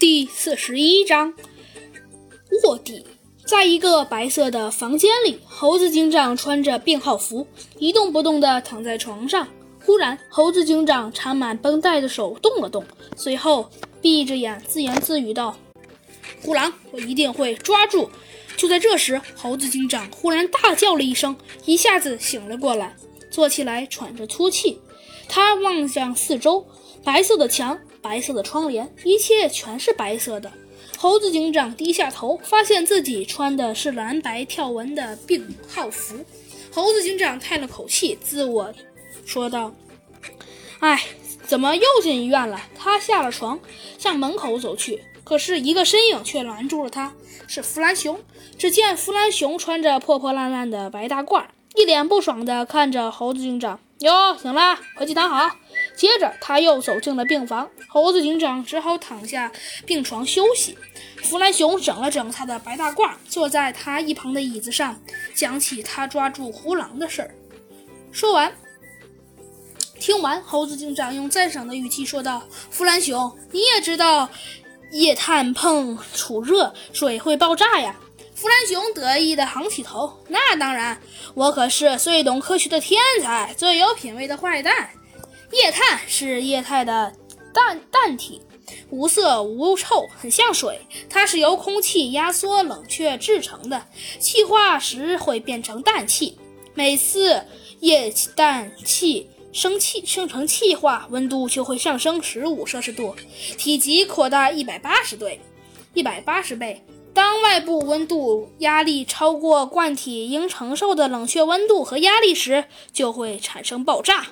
第四十一章卧底。在一个白色的房间里，猴子警长穿着病号服，一动不动地躺在床上。忽然，猴子警长缠满绷带的手动了动，随后闭着眼自言自语道：“虎狼，我一定会抓住。”就在这时，猴子警长忽然大叫了一声，一下子醒了过来，坐起来喘着粗气。他望向四周，白色的墙，白色的窗帘，一切全是白色的。猴子警长低下头，发现自己穿的是蓝白条纹的病号服。猴子警长叹了口气，自我说道：“哎，怎么又进医院了？”他下了床，向门口走去，可是一个身影却拦住了他，是弗兰熊。只见弗兰熊穿着破破烂烂的白大褂，一脸不爽地看着猴子警长。哟，醒了，快去躺好。接着他又走进了病房，猴子警长只好躺下病床休息。弗兰熊整了整他的白大褂，坐在他一旁的椅子上，讲起他抓住胡狼的事儿。说完，听完，猴子警长用赞赏的语气说道：“弗兰熊，你也知道液碳碰触热水会爆炸呀？”弗兰熊得意地昂起头：“那当然，我可是最懂科学的天才，最有品味的坏蛋。液碳是液态的氮氮体，无色无臭，很像水。它是由空气压缩冷却制成的，气化时会变成氮气。每次液氮气生气生成气化，温度就会上升十五摄氏度，体积扩大一百八十倍，一百八十倍。”当外部温度压力超过罐体应承受的冷却温度和压力时，就会产生爆炸。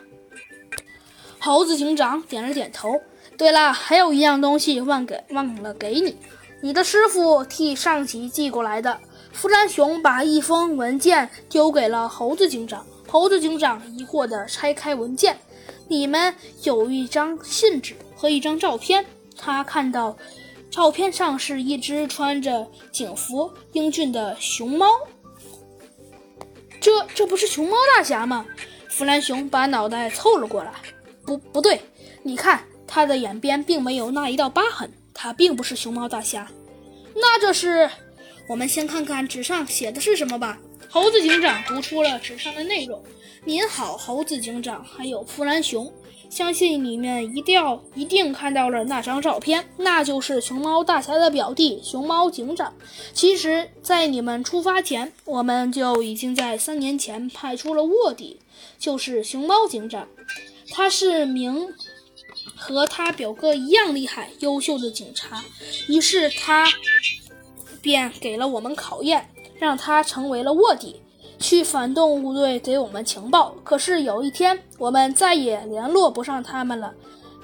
猴子警长点了点头。对了，还有一样东西忘给忘了给你，你的师傅替上级寄过来的。弗兰熊把一封文件丢给了猴子警长。猴子警长疑惑地拆开文件，里面有一张信纸和一张照片。他看到。照片上是一只穿着警服、英俊的熊猫。这这不是熊猫大侠吗？弗兰熊把脑袋凑了过来。不，不对，你看他的眼边并没有那一道疤痕，他并不是熊猫大侠。那这是？我们先看看纸上写的是什么吧。猴子警长读出了纸上的内容：“您好，猴子警长，还有弗兰熊。”相信你们一定要一定看到了那张照片，那就是熊猫大侠的表弟熊猫警长。其实，在你们出发前，我们就已经在三年前派出了卧底，就是熊猫警长。他是名和他表哥一样厉害、优秀的警察，于是他便给了我们考验，让他成为了卧底。去反动物队给我们情报，可是有一天我们再也联络不上他们了，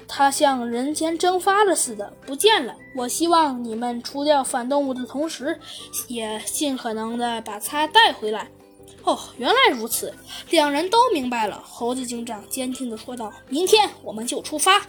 他像人间蒸发了似的不见了。我希望你们除掉反动物的同时，也尽可能的把他带回来。哦，原来如此，两人都明白了。猴子警长坚定地说道：“明天我们就出发。”